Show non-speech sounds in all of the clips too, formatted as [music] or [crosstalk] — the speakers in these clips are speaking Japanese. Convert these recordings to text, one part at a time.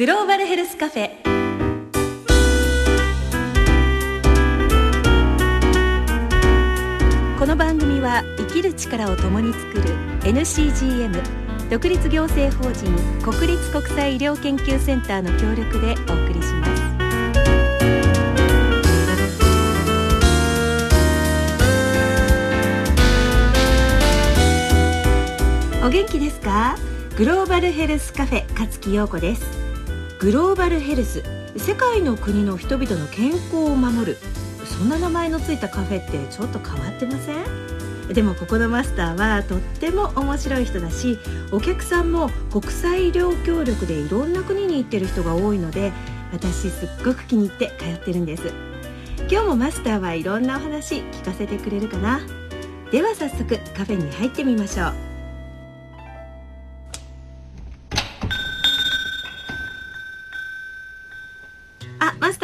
グローバルヘルスカフェ。この番組は生きる力を共に作る NCGM 独立行政法人国立国際医療研究センターの協力でお送りします。お元気ですか？グローバルヘルスカフェ勝木陽子です。グローバルヘルス。世界の国の人々の健康を守る。そんな名前のついたカフェってちょっと変わってません？でもここのマスターはとっても面白い人だしお客さんも国際医療協力でいろんな国に行ってる人が多いので私すっごく気に入って通ってるんです。今日もマスターはいろんなお話聞かせてくれるかな？では早速カフェに入ってみましょう。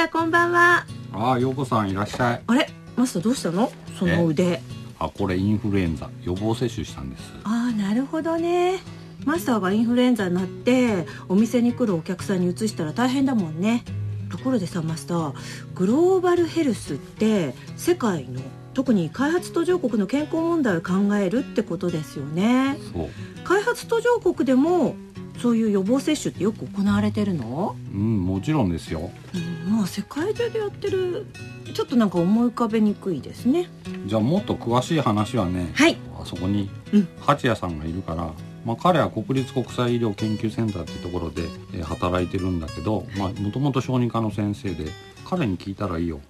ターこんばんは。ああ、ようこさんいらっしゃい。あれ？マスターどうしたの？その腕。あ、これインフルエンザ。予防接種したんです。ああなるほどね。マスターがインフルエンザになってお店に来るお客さんに移したら大変だもんね。ところでさマスターグローバルヘルスって世界の特に開発途上国の健康問題を考えるってことですよね。そう。開発途上国でもそういう予防接種ってよく行われてるの、うん、もちろんですよ。うん、まあ世界中でやってるちょっとなんか思い浮かべにくいですね。じゃあもっと詳しい話はね、はい。あそこにうん。八谷さんがいるから、まあ彼は国立国際医療研究センターっていうところで、えー働いてるんだけど、まあもともと小児科の先生で、彼に聞いたらいいよ。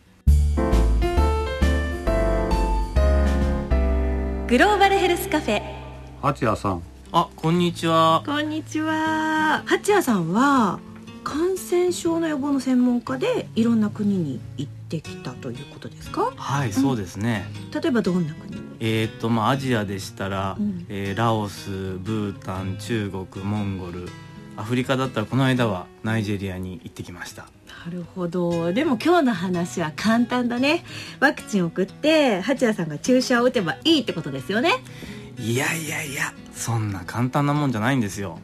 グローバルヘルスカフェ。八谷さん、あ、こんにちは。こんにちは八谷さんは感染症の予防の専門家でいろんな国に行ってきたということですか？はい、そうですね。例えばどんな国に？えーっと、まあ、アジアでしたら、うんえーラオス、ブータン、中国、モンゴル。アフリカだったら、この間はナイジェリアに行ってきました。なるほどでも今日の話は簡単だねワクチンを送って八谷さんが注射を打てばいいってことですよねいやいやいや、そんな簡単なもんじゃないんですよ。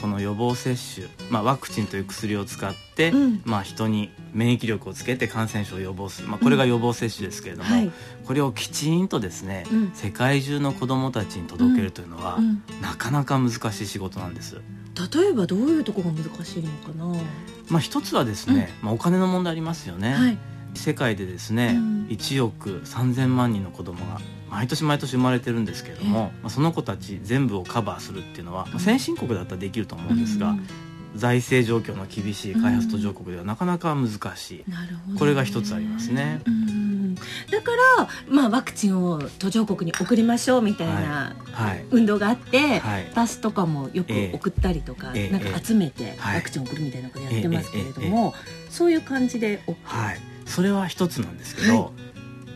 この予防接種、まあ、ワクチンという薬を使って、うん。まあ、人に免疫力をつけて感染症を予防する、まあ、これが予防接種ですけれども、はい。これをきちんとですね、うん。世界中の子どもたちに届けるというのは、うん。なかなか難しい仕事なんです。例えばどういうところが難しいのかな？まあ、一つはですね、まあ、お金の問題ありますよね、はい。世界でですね、うん。1億3,000万人の子供が毎年毎年生まれてるんですけれども、まあ、その子たち全部をカバーするっていうのは、まあ、先進国だったらできると思うんですが、うん財政状況の厳しい開発途上国ではなかなか難しい、なるほどね。これが一つありますね。うんだから、まあ、ワクチンを途上国に送りましょうみたいなはい。運動があって、はい。私とかもよくええ送ったりとか、ええなんか集めてはい。ワクチンを送るみたいなことやってますけれども、そういう感じで OK、はい、それは一つなんですけど、は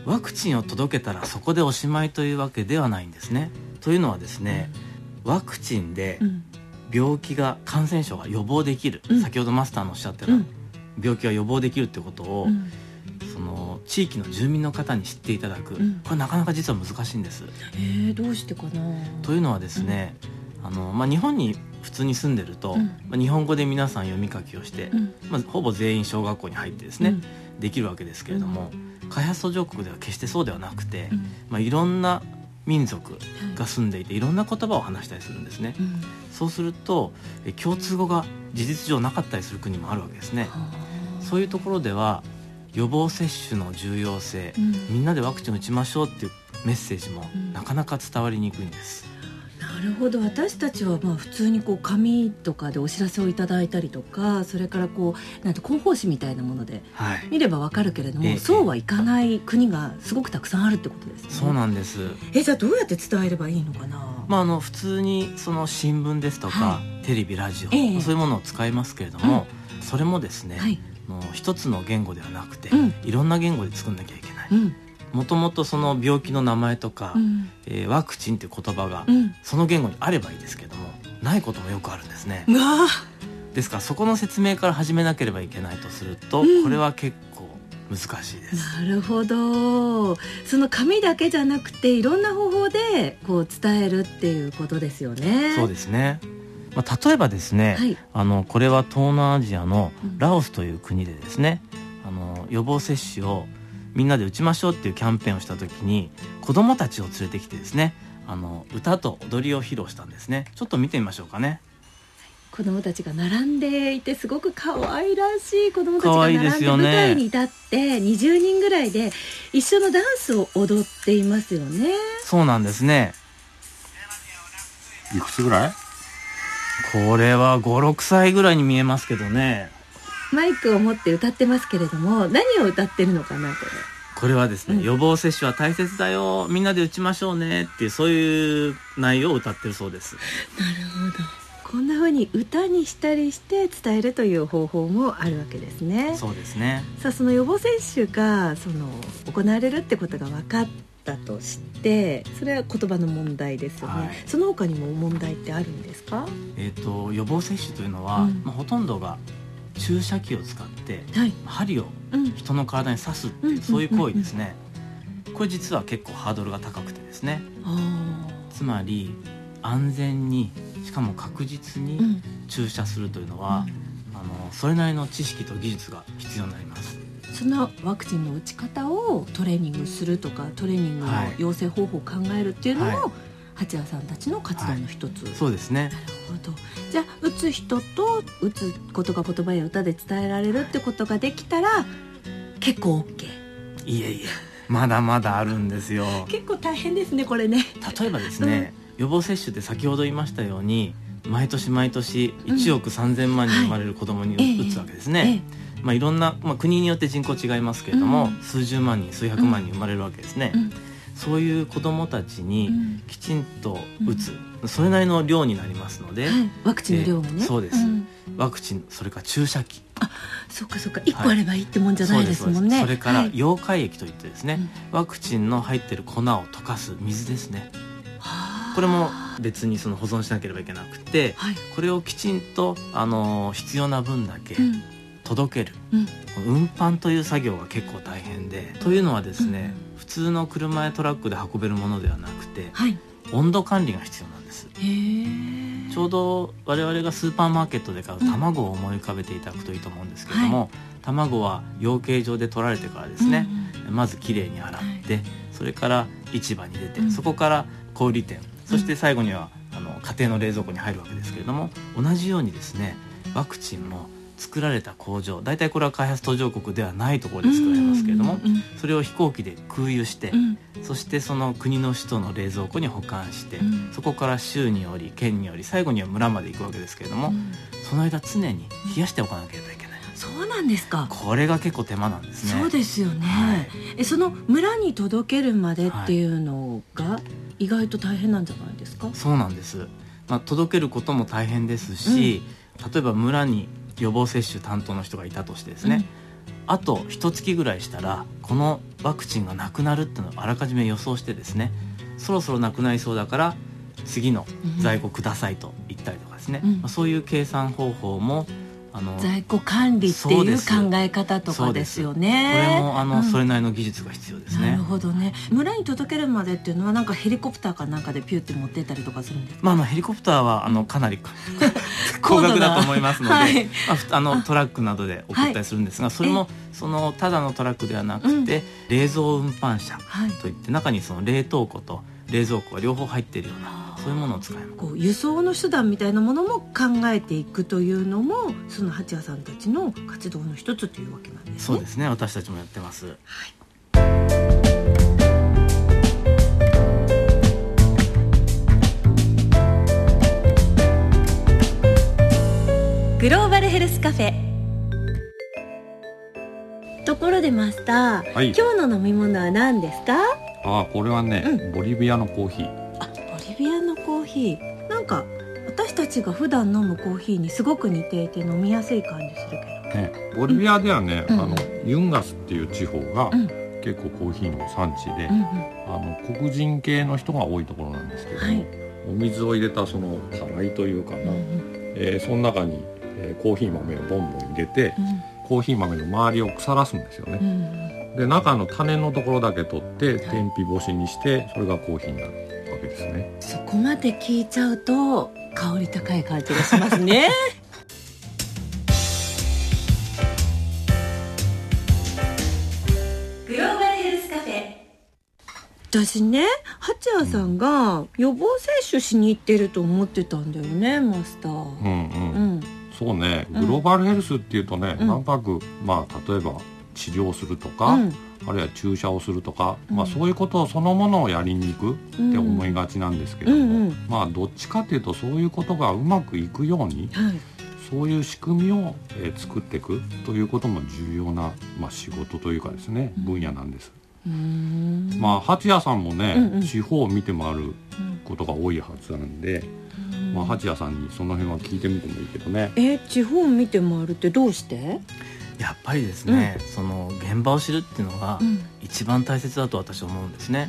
ワクチンを届けたらそこでおしまいというわけではないんですね。というのはですね、ワクチンでうん。病気が感染症が予防できる、うん。先ほどマスターのおっしゃってた、うん。病気が予防できるってことを、うん。その地域の住民の方に知っていただく、うん。これなかなか実は難しいんです。えー、どうしてかな。というのはですね、あのまあ、日本に普通に住んでると、うん。まあ、日本語で皆さん読み書きをして、うん。まあ、ほぼ全員小学校に入ってですね、うん。できるわけですけれども、開発途上国では決してそうではなくて、うん。まあ、いろんな民族が住んでいていろんな言葉を話したりするんですね。うん。そうするとえ共通語が事実上なかったりする国もあるわけですね。はあ。そういうところでは予防接種の重要性、うん。みんなでワクチンを打ちましょうっていうメッセージもうん。なかなか伝わりにくいんです。なるほど。私たちはまあ普通にこう紙とかでお知らせをいただいたりとかそれからこうなんて広報誌みたいなものではい。見ればわかるけれども、ええそうはいかない国がすごくたくさんあるってことですね。そうなんです。えじゃあどうやって伝えればいいのかな、まああの普通にその新聞ですとか、はテレビラジオ、ええ。そういうものを使いますけれども、それもですね、はい。もう一つの言語ではなくて、うん。いろんな言語で作んなきゃいけない。うんもともとその病気の名前とか、うん。えーワクチンっていう言葉がうん。その言語にあればいいですけどもないこともよくあるんですね。ですからそこの説明から始めなければいけないとすると、うん。これは結構難しいです。なるほど。その紙だけじゃなくていろんな方法でこう伝えるっていうことですよね。そうですね。まあ、例えばですね、はい。あのこれは東南アジアのうん。ラオスという国でですね、あの予防接種をみんなで打ちましょうっていうキャンペーンをした時に子どもたちを連れてきてですねあの歌と踊りを披露したんですね。ちょっと見てみましょうかね。子供たちが並んでいてすごく可愛らしい子供たち可愛いが並んでですよね舞台に立って20人ぐらいで一緒のダンスを踊っていますよね。そうなんですね。いくつぐらい？これは56歳ぐらいに見えますけどねマイクを持って歌ってますけれども何を歌ってるのかなここれはですね、うん。予防接種は大切だよ。みんなで打ちましょうね。っていうそういう内容を歌ってるそうです。れなるほど。こんな風に歌にしたりして伝えるという方法もあるわけですね。そうですね。さあその予防接種がその行われるってことが分かったとしてそれは言葉の問題ですよね、はい。その他にも問題ってあるんですか？えー、と予防接種というのは、うん。まあ、ほとんどが注射器を使ってはい、針をうん、人の体に刺すってうんいうそういう行為ですね、これ実は結構ハードルが高くてですね。あつまり安全にしかも確実にん。注射するというのは、あのそれなりの知識と技術が必要になります。そのワクチンの打ち方をトレーニングするとかトレーニングのはい。養成方法を考えるっていうのも、はい。八谷さんたちの活動の一つ、そうですねほどじゃあ打つ人と打つことが言葉や歌で伝えられるってことができたら結構 OK いえいえまだまだあるんですよ。結構大変ですねこれね。例えばですね、予防接種って先ほど言いましたように毎年毎年1億3000万人生まれる子供にええ。打つわけですね、まあ、いろんな、まあ、国によって人口違いますけれども、うん。数十万人数百万人生まれるわけですね、うんそういう子供たちええにうん。きちんと打つ、それなりの量になりますので、はい、ワクチンの量がね、ええそうです。ん。ワクチンそれから注射器。そっかそっか。一個あればいいってもんじゃないですもんね、それからはい。溶解液といってですね、ワクチンの入ってる粉を溶かす水ですね。はあ。これも別にその保存しなければいけなくてはい、これをきちんとあの必要な分だけうん。届ける、うん。運搬という作業が結構大変で。というのはですね、普通の車やトラックで運べるものではなくてはい。温度管理が必要なんです。ちょうど我々がスーパーマーケットで買う卵を思い浮かべていただくといいと思うんですけれども、卵は養鶏場で取られてからですね、まずきれいに洗って、それから市場に出て、うん。そこから小売店そして最後にはあの家庭の冷蔵庫に入るわけですけれども同じようにですねワクチンも作られた工場。大体これは開発途上国ではないところで作られますけれども、うんそれを飛行機で空輸して、うん。そしてその国の首都の冷蔵庫に保管して、うん。そこから州により県により最後には村まで行くわけですけれども、うん。その間常に冷やしておかなければいけないそうなんですか。これが結構手間なんですね。そうですよね、はい。えその村に届けるまでっていうのが意外と大変なんじゃないですか、そうなんです、まあ、届けることも大変ですし、例えば村に予防接種担当の人がいたとしてですね、あと一月ぐらいしたらこのワクチンがなくなるっていうのをあらかじめ予想してですねそろそろなくなりそうだから次の在庫くださいと言ったりとかですね、うん。まあ、そういう計算方法もあの在庫管理っていう考え方とかですよこねれもあの、うん。それなりの技術が必要ですね。なる。ほどね。村に届けるまでっていうのはなんかヘリコプターかなんかでピュって持ってったりとかするんですか？まあ、あのヘリコプターはあのかなり [laughs] 高額だと思いますので、はい。まあふ、あのトラックなどで送ったりするんですが、それもそのただのトラックではなくて、冷蔵運搬車はい。といって中にその冷凍庫と冷蔵庫が両方入っているようなそういうものを使います。こう輸送の手段みたいなものも考えていくというのもその八谷さんたちの活動の一つというわけなんですね。そうですね私たちもやってます。グローバルヘルスカフェところでマスター、はい今日の飲み物は何ですか？ああこれはね、うボリビアのコーヒー。あボリビアのコーヒー。なんか私たちが普段飲むコーヒーにすごく似ていて飲みやすい感じするけね、ボリビアではね、うん。あのユンガスっていう地方がうん。結構コーヒーの産地で、ど、うんうん、あの黒人系の人が多いところなんですけども、はい、お水を入れたそのたらいというかな、うんうん。えーその中に、えーコーヒー豆をボンボン入れてコーヒー豆の周りを腐らすんですよね、うんうんで中の種のところだけ取って天日干しにしてそれがコーヒーになるわけですね。そこまで聞いちゃうと香り高い感じがしますね。[laughs] グローバルヘルスカフェ。私ね八谷さんが予防接種しに行ってると思ってたんだよねマスター。うんうん、うん。そうね。うん。グローバルヘルスっていうとね、うん。なんとなくまあ例えば治療するとか、うん。あるいは注射をするとか、うん。まあ、そういうことそのものをやりに行くって思いがちなんですけども、うんうん。まあどっちかっていうとそういうことがうまくいくようにはい。そういう仕組みを、えー作っていくということも重要な、まあ、仕事というかですね分野なんです。まあ八谷さんもね、うんうん。地方を見て回るうん。ことが多いはずなんで、まあ、八谷さんにその辺は聞いてみてもいいけどね。え地方見て回るってどうして？やっぱりですね、その現場を知るっていうのがん。一番大切だと私は思うんですね、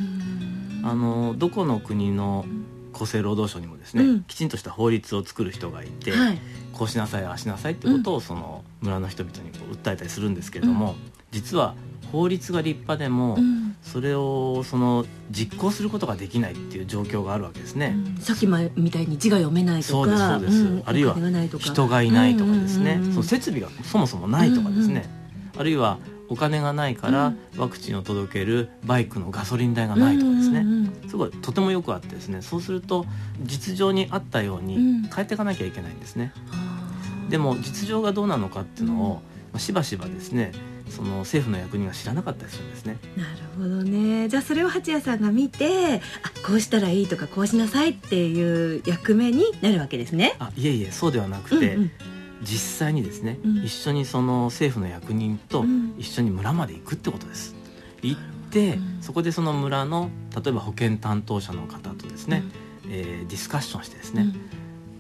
うん。あのどこの国の厚生労働省にもですね、うん。きちんとした法律を作る人がいて、はい。こうしなさいああしなさいってことをその村の人々にこう訴えたりするんですけれども、実は法律が立派でも、うん。それをその実行することができないっていう状況があるわけですね、さっき前みたいに字が読めないとそうですかそうです。あるいは人がいないとかですね、うんうんうんその設備がそもそもないとかですね、あるいはお金がないからワクチンを届けるバイクのガソリン代がないとかですね、うんうんうんすごいとてもよくあってですね。そうすると実情にあったようにうん。変えていかなきゃいけないんですね、でも実情がどうなのかっていうのを、まあしばしばですねその政府の役人が知らなかったりするんですね。なるほどね。じゃあそれを八谷さんが見てあこうしたらいいとかこうしなさいっていう役目になるわけですね。あいえいえそうではなくて、うんうん。実際にですね、うん。一緒にその政府の役人とうん。一緒に村まで行くってことです。行って、うんそこでその村の例えば保健担当者の方とですね、えーディスカッションしてですね、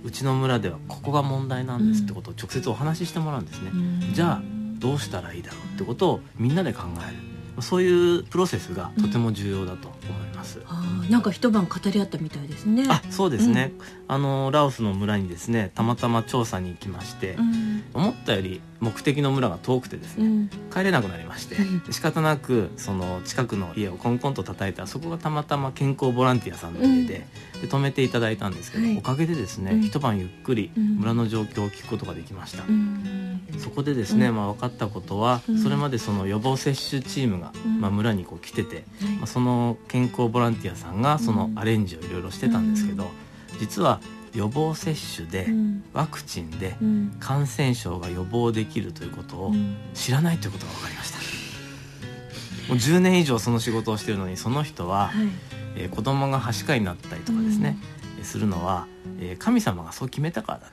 うちの村ではここが問題なんですってことを直接お話ししてもらうんですね、うん。じゃあどうしたらいいだろうってことをみんなで考える。そういうプロセスがとても重要だと思います、あーなんか一晩語り合ったみたいですね。あそうですね、あのラオスの村にですねたまたま調査に行きまして、うん。思ったより目的の村が遠くてですね、うん。帰れなくなりましてうん。仕方なくその近くの家をコンコンと叩いたらそこがたまたま健康ボランティアさんの家で,、で泊めていただいたんですけど、はい。おかげでですね、うん。一晩ゆっくりうん。村の状況を聞くことができました、うんそこでですね、うん。まあ、分かったことは、うん。それまでその予防接種チームが、うん。まあ、村にこう来てて、はい。まあ、その健康ボランティアさんがそのアレンジをいろいろしてたんですけど、実は予防接種で、うん。ワクチンでうん。感染症が予防できるということをうん。知らないということが分かりました。もう10年以上その仕事をしてるのにその人は、はい。えー子供がはしかになったりとかですね、えーするのは、えー神様がそう決めたからだ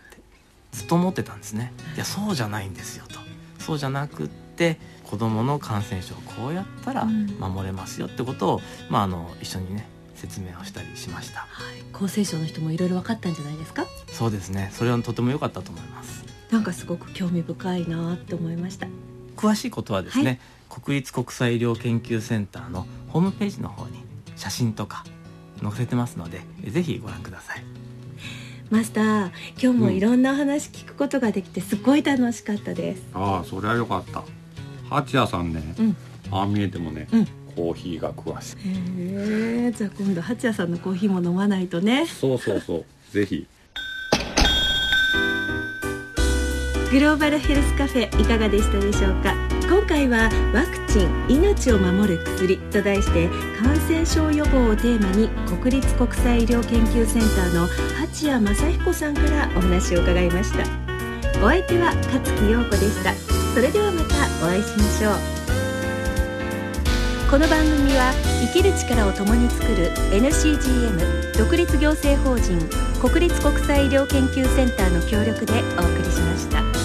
ずっと思ってたんですね。いやそうじゃないんですよと。そうじゃなくって子供の感染症をこうやったらうん。守れますよってことを、まあ、あの一緒にね説明をしたりしました。はい。厚生省の人もいろいろ分かったんじゃないですか？そうですね。それはとても良かったと思います。なんかすごく興味深いなって思いました。詳しいことはですね、国立国際医療研究センターのホームページの方に写真とか載せてますのでえぜひご覧くださいマスター今日もいろんなお話聞くことができてすごい楽しかったです、ああそりゃよかった。八谷さんね、うん。ああ見えてもね、うん。コーヒーが詳しい。へえじゃあ今度八谷さんのコーヒーも飲まないとね。そうそうそう。[laughs] ぜひ。グローバルヘルスカフェいかがでしたでしょうか？今回はワクチン命を守る薬と題して感染症予防をテーマに国立国際医療研究センターの八谷正彦さんからお話を伺いました。お相手は勝木陽子でした。それではまたお会いしましょう。この番組は生きる力を共に作る NCGM 独立行政法人国立国際医療研究センターの協力でお送りしました。